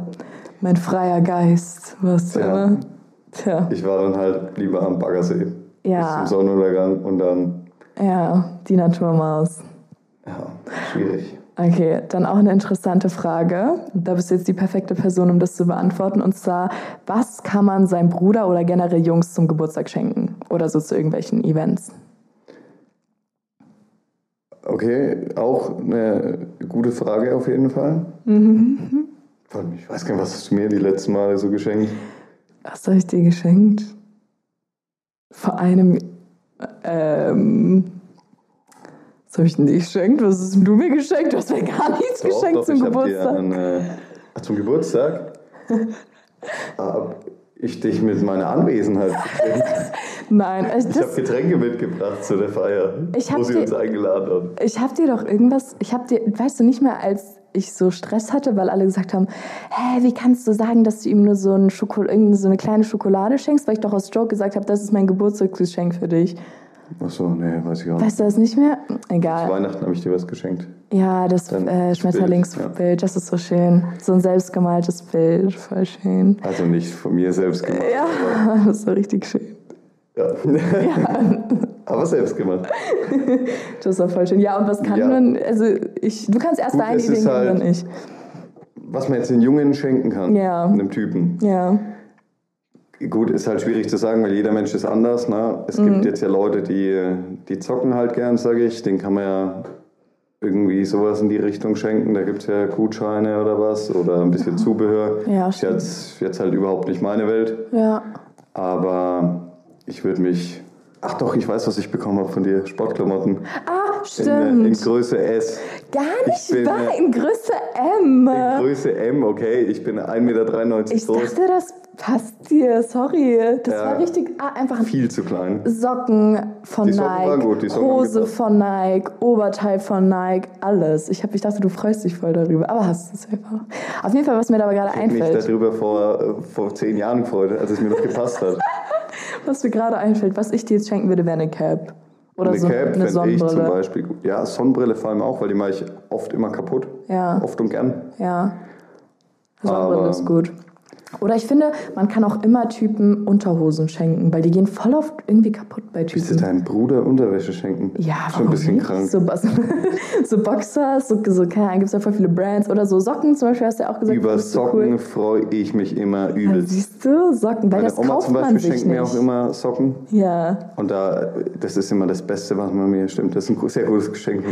Mein freier Geist, was du Ja. immer. Tja, Ich war dann halt lieber am Baggersee Ja. bis zum Sonnenuntergang und dann, ja, die Naturmaus. ja, schwierig. Okay, dann auch eine interessante Frage. Da bist du jetzt die perfekte Person, um das zu beantworten. Und zwar, was kann man seinem Bruder oder generell Jungs zum Geburtstag schenken? Oder so zu irgendwelchen Events? Okay, auch eine gute Frage auf jeden Fall. Mhm. Ich weiß gar nicht, was hast du mir die letzten Male so geschenkt? Was habe ich dir geschenkt? Vor einem. Ähm, was habe ich denn dir geschenkt? Was hast du mir geschenkt? Du hast mir gar nichts Doch, geschenkt doch, zum ich hab Dir Geburtstag. einen, äh, ach, zum Geburtstag? Hab ich dich mit meiner Anwesenheit geschenkt. Nein, ich, Ich habe Getränke mitgebracht zu der Feier, Ich wo sie dir- uns eingeladen haben. ich habe dir doch irgendwas. Ich habe dir, weißt du, nicht mehr als ich so Stress hatte, weil alle gesagt haben, hä, wie kannst du sagen, dass du ihm nur so, ein so eine kleine Schokolade schenkst, weil ich doch aus Joke gesagt habe, das ist mein Geburtstagsgeschenk für dich. Achso, nee, weiß ich auch nicht. Weißt du das nicht mehr? Zu Egal. Weihnachten habe ich dir was geschenkt. Ja, das äh, Schmetterlingsbild, das ist so schön. So ein selbstgemaltes Bild, voll schön. Also nicht von mir selbst gemacht. Ja, das ist so richtig schön. Ja. Aber selbst gemacht. Das war voll schön. Ja, und was kann Ja. man, also ich, du kannst erst Gut, deine Ideen halt- dann ich. Was man jetzt den Jungen schenken kann, Ja. einem Typen. Ja, Gut, ist halt schwierig zu sagen, weil jeder Mensch ist anders. Ne? Es Mhm. gibt jetzt ja Leute, die, die zocken halt gern, sage ich. Den kann man ja irgendwie sowas in die Richtung schenken. Da gibt es ja Gutscheine oder was oder ein bisschen Zubehör. Ja, ist stimmt. jetzt, jetzt halt überhaupt nicht meine Welt. ja. Aber ich würde mich. Ach doch, ich weiß, was ich bekommen habe von dir. Sportklamotten. Ah, In, äh, in stimmt. Größe S. Gar nicht Ich bin, wahr, äh, in Größe M. In Größe M, okay. Ich bin 1,93 Meter Ich groß. dachte, das passt dir, sorry. Das Ja. war richtig, ah, einfach ein Viel zu klein. Socken von Die Socken Nike, waren gut, die Socken Hose von Nike, Oberteil von Nike, alles. Ich, hab, ich dachte, du freust dich voll darüber, aber hast es einfach. Auf jeden Fall, was mir dabei gerade Ich habe mich einfällt, darüber vor, äh, vor zehn Jahren gefreut, als es mir noch gepasst hat. was mir gerade einfällt, was ich dir jetzt schenken würde, wäre eine Cap. Oder eine so Cap eine fände ich zum Sonnenbrille. Beispiel gut. Ja, Sonnenbrille vor allem auch, weil die mache ich oft immer kaputt. Ja. Oft und gern. Ja. Sonnenbrille Aber- ist gut. Oder ich finde, man kann auch immer Typen Unterhosen schenken, weil die gehen voll oft irgendwie kaputt bei Willst du Typen. deinem Bruder Unterwäsche schenken? Ja, Schon ein bisschen nicht? krank. So, so Boxers, so, so keine Ahnung, gibt es ja voll viele Brands. Oder so Socken zum Beispiel, hast du ja auch gesagt. Über Socken Cool. freue ich mich immer Ja, übelst. siehst du, Socken, weil Meine das Oma kauft zum Beispiel schenkt mir nicht. auch immer Socken. Ja, Und da, das ist immer das Beste, was man mir stimmt. Das ist ein sehr gutes Geschenk.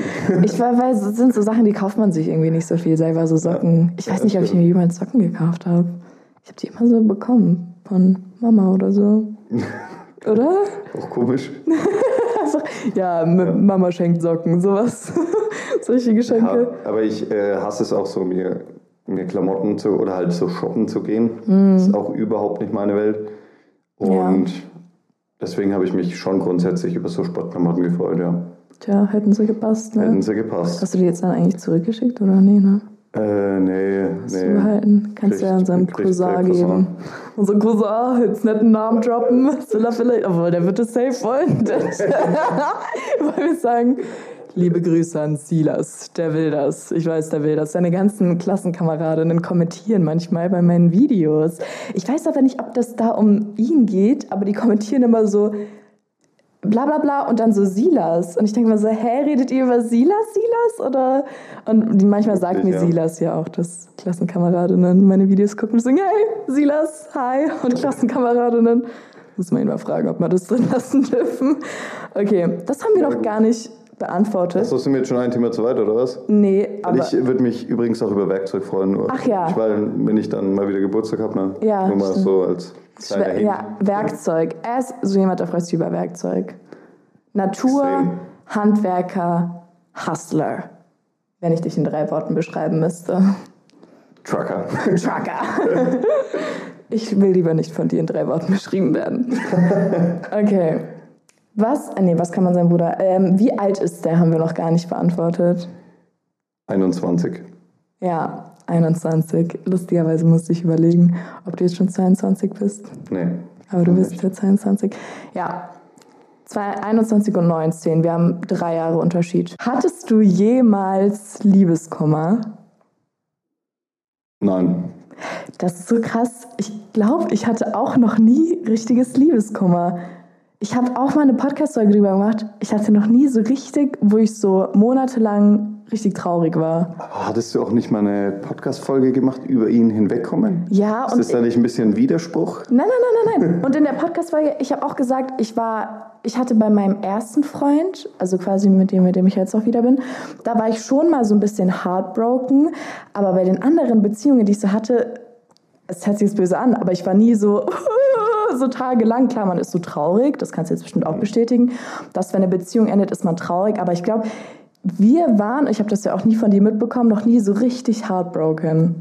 ich war, weil es sind so Sachen, die kauft man sich irgendwie nicht so viel selber, so Socken. Ich weiß Ja, nicht, ob ich mir jemals Socken gekauft habe. Ich habe die immer so bekommen von Mama oder so. Oder? Auch komisch. Einfach, ja, M Mama schenkt Socken, sowas. Solche Geschenke. Ja, aber ich äh, hasse es auch so, mir, mir Klamotten zu oder halt so shoppen zu gehen. Mhm. Das ist auch überhaupt nicht meine Welt. Und deswegen habe ich mich schon grundsätzlich über so Sportklamotten gefreut, ja. Tja, hätten sie gepasst, ne? Hätten sie gepasst. Hast du die jetzt dann eigentlich zurückgeschickt oder nee, ne? Äh, nee, nee. behalten? Kannst du ja unserem Cousin geben. Unser Cousin, jetzt nicht einen Namen droppen. Soll er vielleicht, obwohl der wird es safe wollen. Wollen wir sagen, liebe Grüße an Silas, der will das. Ich weiß, der will das. Seine ganzen Klassenkameradinnen kommentieren manchmal bei meinen Videos. Ich weiß aber nicht, ob das da um ihn geht, aber die kommentieren immer so, bla bla bla und dann so Silas. Und ich denke mir so, hä, redet ihr über Silas, Silas? Oder? Und manchmal sagt mir ja. Silas ja auch, dass Klassenkameradinnen meine Videos gucken und sagen, hey, Silas, hi. Und Klassenkameradinnen. Muss man ihn mal fragen, ob wir das drin lassen dürfen. Okay, das haben wir Ja, noch gut. gar nicht beantwortet. Achso, sind wir jetzt schon ein Thema zu weit, oder was? Nee, aber ich würde mich übrigens auch über Werkzeug freuen. Nur Ach ja. Ich, weil, wenn ich dann mal wieder Geburtstag habe, ne? Ja, Nur mal stimmt. so als kleiner ja, Werkzeug. Er ist so jemand, der freut sich über Werkzeug. Natur, Extrem. Handwerker, Hustler. Wenn ich dich in drei Worten beschreiben müsste. Trucker. Trucker. Ich will lieber nicht von dir in drei Worten beschrieben werden. Okay. Was? äh, Nee, was kann man sein Bruder? Ähm, wie alt ist der? Haben wir noch gar nicht beantwortet. 21. Ja, 21. Lustigerweise musste ich überlegen, ob du jetzt schon 22 bist. Nee. Aber du bist nicht. ja 22. Ja. Zwei- 21 und 19. Wir haben drei Jahre Unterschied. Hattest du jemals Liebeskummer? Nein. Das ist so krass. Ich glaube, ich hatte auch noch nie richtiges Liebeskummer. Ich habe auch mal eine Podcast-Folge drüber gemacht. Ich hatte noch nie so richtig, wo ich so monatelang richtig traurig war. Aber hattest du auch nicht mal eine Podcast-Folge gemacht, über ihn hinwegkommen? Ja, Ist das da nicht ein bisschen Widerspruch? Nein, nein, nein, nein, nein. Und in der Podcast-Folge, ich habe auch gesagt, ich war, ich hatte bei meinem ersten Freund, also quasi mit dem, mit dem ich jetzt auch wieder bin, da war ich schon mal so ein bisschen heartbroken. Aber bei den anderen Beziehungen, die ich so hatte, es hört sich jetzt böse an, aber ich war nie so, so tagelang. Klar, man ist so traurig, das kannst du jetzt bestimmt auch bestätigen, dass wenn eine Beziehung endet, ist man traurig. Aber ich glaube, wir waren, ich habe das ja auch nie von dir mitbekommen, noch nie so richtig heartbroken.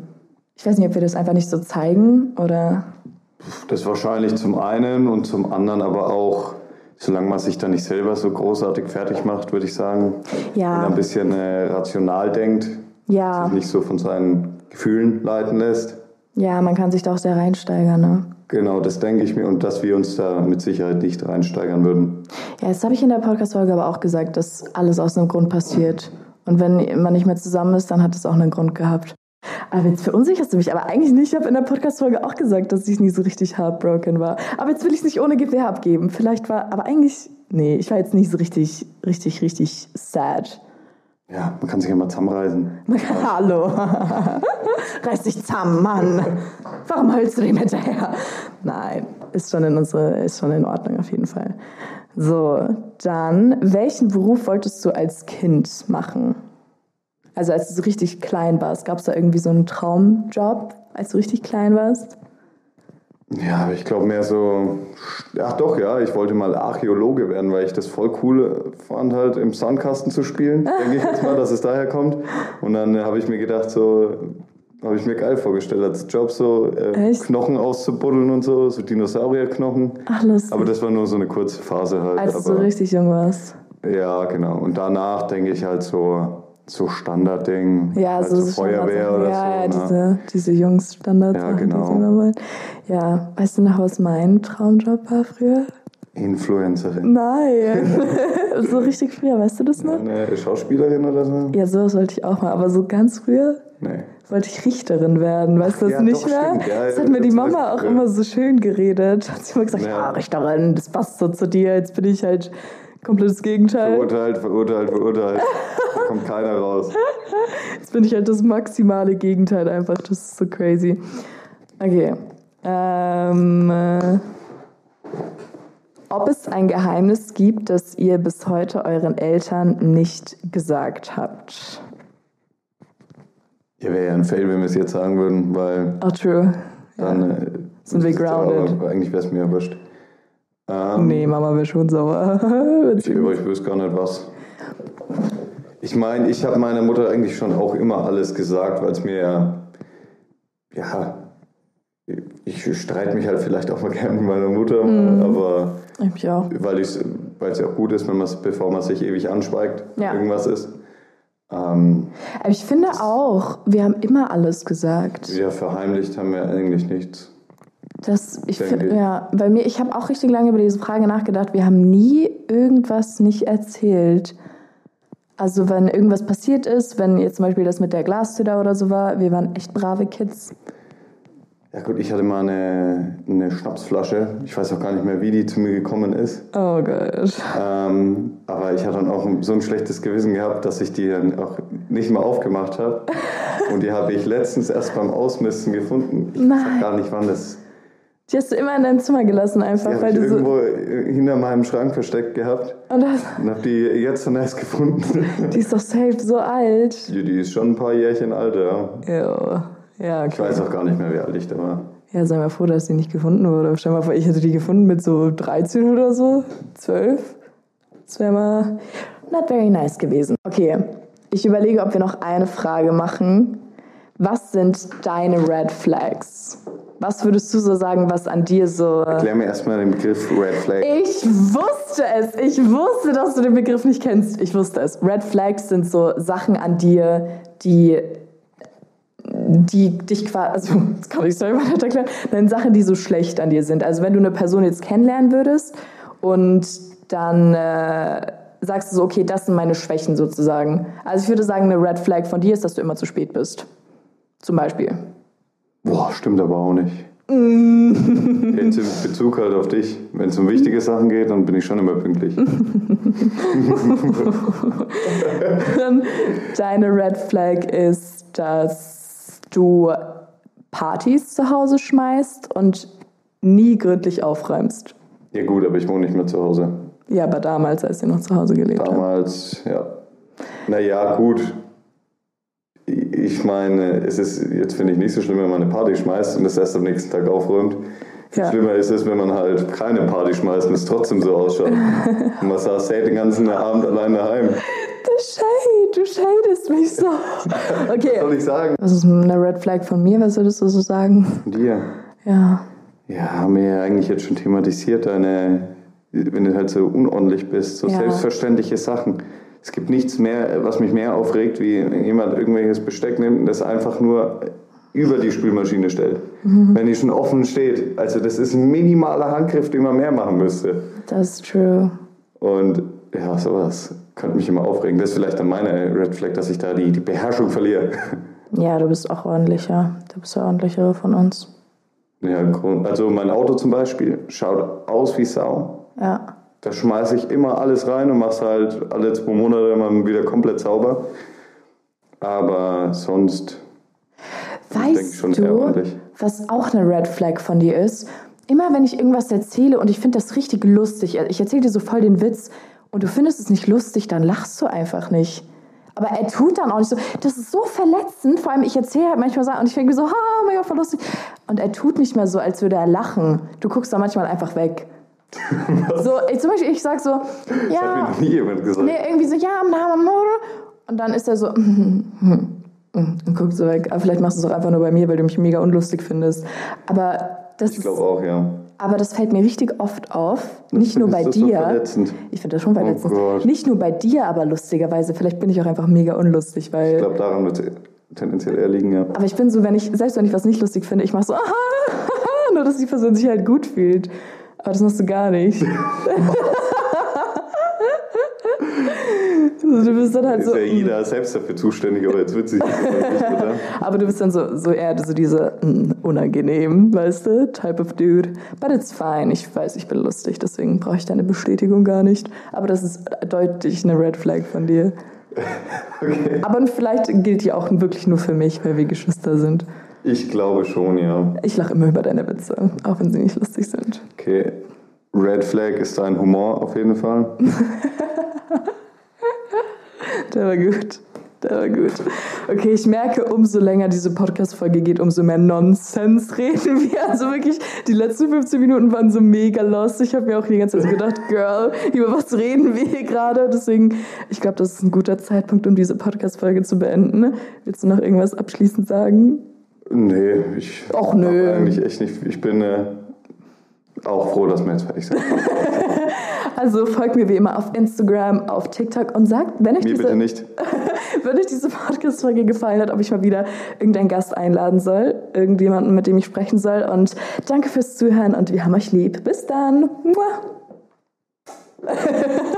Ich weiß nicht, ob wir das einfach nicht so zeigen oder. Das wahrscheinlich zum einen und zum anderen aber auch, solange man sich da nicht selber so großartig fertig macht, würde ich sagen. Ja. Und ein bisschen äh, rational denkt, Ja, sich nicht so von seinen Gefühlen leiten lässt. Ja, man kann sich da auch sehr reinsteigern, ne? Genau, das denke ich mir und dass wir uns da mit Sicherheit nicht reinsteigern würden. Ja, das habe ich in der Podcast-Folge aber auch gesagt, dass alles aus einem Grund passiert. Und wenn man nicht mehr zusammen ist, dann hat es auch einen Grund gehabt. Aber jetzt verunsicherst du mich, aber eigentlich nicht. Ich habe in der Podcast-Folge auch gesagt, dass ich nie so richtig heartbroken war. Aber jetzt will ich es nicht ohne GPR abgeben. Vielleicht war, aber eigentlich, nee, ich war jetzt nicht so richtig, richtig, richtig sad. Ja, man kann sich ja mal zusammenreißen. Hallo. Reiß dich zusammen, Mann. Warum heulst du dem hinterher? Nein, ist schon, in unsere, ist schon in Ordnung auf jeden Fall. So, dann, welchen Beruf wolltest du als Kind machen? Also als du so richtig klein warst, gab es da irgendwie so einen Traumjob, als du richtig klein warst? Ja, aber ich glaube mehr so, ach doch, ja, ich wollte mal Archäologe werden, weil ich das voll cool fand, halt im Sandkasten zu spielen, denke ich jetzt mal, dass es daher kommt. Und dann habe ich mir gedacht, so, habe ich mir geil vorgestellt als Job, so äh, Knochen auszubuddeln und so, so Dinosaurierknochen. Ach, lustig. Aber das war nur so eine kurze Phase halt. Als aber, du richtig jung warst. Ja, genau. Und danach denke ich halt so, so Standardding. Ja, also so Feuerwehr oder ja, so. Ja, ne? diese, diese Jungs-Standards. Ja, genau. Ja, weißt du noch, was mein Traumjob war früher? Influencerin. Nein, so richtig früher, weißt du das noch? Eine Schauspielerin oder so? Ja, sowas wollte ich auch mal, aber so ganz früher Nee. wollte ich Richterin werden, weißt du das Ja, nicht doch, mehr? stimmt. Ja, das hat mir die Mama auch immer so schön geredet. Hat sie immer gesagt, ja. Ja. Richterin, das passt so zu dir, jetzt bin ich halt komplettes Gegenteil. Verurteilt, verurteilt, verurteilt. da kommt keiner raus. Jetzt bin ich halt das maximale Gegenteil einfach. Das ist so crazy. Okay. Ähm, äh, ob es ein Geheimnis gibt, das ihr bis heute euren Eltern nicht gesagt habt? Ja, wäre ja ein Fail, wenn wir es jetzt sagen würden, weil Oh, true. dann äh, Sind wir ja grounded. Aber eigentlich wäre es mir wurscht. Ähm, Nee, Mama wäre schon sauer. Ich, aber ich wüsste gar nicht was. Ich meine, ich habe meiner Mutter eigentlich schon auch immer alles gesagt, weil es mir ja, ja, ich streite mich halt vielleicht auch mal gerne mit meiner Mutter, Mhm. aber ich auch. weil es weil es ja auch gut ist, wenn man bevor man sich ewig anschweigt, Ja. irgendwas ist. Ähm, Aber ich finde auch, wir haben immer alles gesagt. ja, verheimlicht haben wir eigentlich nichts. Das, ich finde, ja, bei mir, ich habe auch richtig lange über diese Frage nachgedacht. Wir haben nie irgendwas nicht erzählt. Also wenn irgendwas passiert ist, wenn jetzt zum Beispiel das mit der Glastür da oder so war, wir waren echt brave Kids. Ja gut, ich hatte mal eine, eine Schnapsflasche. Ich weiß auch gar nicht mehr, wie die zu mir gekommen ist. Oh Gott. Ähm, aber ich hatte dann auch so ein schlechtes Gewissen gehabt, dass ich die dann auch nicht mehr aufgemacht habe. Und die habe ich letztens erst beim Ausmisten gefunden. Ich weiß Nein. auch gar nicht, wann das. Die hast du immer in deinem Zimmer gelassen Die einfach, habe weil ich du so... irgendwo äh, hinter meinem Schrank versteckt gehabt Und das, und habe die jetzt dann erst gefunden. die ist doch safe so alt. die, die ist schon ein paar Jährchen alt, ja. Ja, ja Ich okay. weiß auch gar nicht mehr, wie alt ich da war. Ja, sei mal froh, dass die nicht gefunden wurde. Stell mal vor, ich hätte die gefunden mit so 13 oder so, 12. Das wäre mal not very nice gewesen. Okay, ich überlege, ob wir noch eine Frage machen. Was sind deine Red Flags? Was würdest du so sagen, was an dir so... Erklär mir erstmal den Begriff Red Flag. Ich wusste es. Ich wusste, dass du den Begriff nicht kennst. Ich wusste es. Red Flags sind so Sachen an dir, die die dich quasi, also das kann ich selber nicht erklären, nein, Sachen, die so schlecht an dir sind. Also wenn du eine Person jetzt kennenlernen würdest und dann äh, sagst du so, okay, das sind meine Schwächen sozusagen. Also ich würde sagen, eine Red Flag von dir ist, dass du immer zu spät bist. Zum Beispiel. Stimmt aber auch nicht. Mm. Jetzt in Bezug halt auf dich. Wenn es um wichtige Sachen geht, dann bin ich schon immer pünktlich. Deine Red Flag ist, dass du Partys zu Hause schmeißt und nie gründlich aufräumst. Ja gut, aber ich wohne nicht mehr zu Hause. Ja, aber damals, als ihr noch zu Hause gelebt habt. Damals, ja. Naja, gut. Ich meine, es ist, jetzt finde ich nicht so schlimm, wenn man eine Party schmeißt und es erst am nächsten Tag aufräumt. Ja. schlimmer ist es, wenn man halt keine Party schmeißt und es trotzdem so ausschaut. und man saß hey, den ganzen Abend allein daheim. Du Shade, du shadest mich so. Was soll Okay. ich sagen? Was ist eine Red Flag von mir? Was würdest du so sagen? Von dir. Ja. Ja, haben wir ja eigentlich jetzt schon thematisiert, deine, wenn du halt so unordentlich bist, so Ja. selbstverständliche Sachen. Es gibt nichts mehr, was mich mehr aufregt, wie wenn jemand irgendwelches Besteck nimmt und das einfach nur über die Spülmaschine stellt. Wenn die schon offen steht. Also das ist ein minimaler Handgriff, den man mehr machen müsste. Das ist true. Und ja, sowas könnte mich immer aufregen. Das ist vielleicht dann meine Red Flag, dass ich da die, die Beherrschung verliere. Ja, du bist auch ordentlicher. Du bist der ordentlichere von uns. Ja, also mein Auto zum Beispiel schaut aus wie Sau. Ja. Da schmeiße ich immer alles rein und mache halt alle zwei Monate immer wieder komplett sauber. Aber sonst denke ich Weißt schon du, ordentlich. was auch eine Red Flag von dir ist? Immer wenn ich irgendwas erzähle und ich finde das richtig lustig, ich erzähle dir so voll den Witz und du findest es nicht lustig, dann lachst du einfach nicht. Aber er tut dann auch nicht so. Das ist so verletzend. Vor allem, ich erzähle halt manchmal Sachen und ich denke mir so, ha, mega voll lustig. Und er tut nicht mehr so, als würde er lachen. Du guckst da manchmal einfach weg. so, ich, zum Beispiel, ich sag so, Das ja. hat mir nie jemand gesagt. Nee, irgendwie so, ja, Mama, Mama. Und dann ist er so, und guckt so weg. Aber vielleicht machst du es auch einfach nur bei mir, weil du mich mega unlustig findest. Aber das, Ich glaube auch, ja. aber das fällt mir richtig oft auf. Nicht nur bei das so dir. verletzend? ich finde das schon verletzend. Gott. Nicht nur bei dir, aber lustigerweise. Vielleicht bin ich auch einfach mega unlustig, weil. Ich glaube, daran wird es tendenziell eher liegen, ja. aber ich bin so, wenn ich, selbst wenn ich was nicht lustig finde, ich mache so, aha, nur dass die Person sich halt gut fühlt. Aber das machst du gar nicht. Du bist dann halt Ist so. ja jeder selbst dafür zuständig, aber jetzt witzig ist nicht, oder? Aber du bist dann so, so eher so diese mm, unangenehm, weißt du, Type of Dude. But it's fine. Ich weiß, ich bin lustig, deswegen brauche ich deine Bestätigung gar nicht. Aber das ist deutlich eine Red Flag von dir. Okay. Aber vielleicht gilt die auch wirklich nur für mich, weil wir Geschwister sind. Ich glaube schon, ja. Ich lache immer über deine Witze, auch wenn sie nicht lustig sind. Okay. Red Flag ist dein Humor auf jeden Fall. Der war gut. Der war gut. Okay, ich merke, umso länger diese Podcast-Folge geht, umso mehr Nonsens reden wir. Also wirklich, die letzten 15 Minuten waren so mega lost. Ich habe mir auch die ganze Zeit gedacht, Girl, über was reden wir hier gerade? Deswegen, ich glaube, das ist ein guter Zeitpunkt, um diese Podcast-Folge zu beenden. Willst du noch irgendwas abschließend sagen? Nee, ich. Och, nö. Eigentlich echt nicht. Ich bin äh, auch froh, dass wir jetzt fertig sind. Also folgt mir wie immer auf Instagram, auf TikTok und sagt, wenn euch Mir diese, bitte nicht. wenn euch diese Podcast-Folge gefallen hat, ob ich mal wieder irgendeinen Gast einladen soll, irgendjemanden, mit dem ich sprechen soll. Und danke fürs Zuhören und wir haben euch lieb. Bis dann. Mua.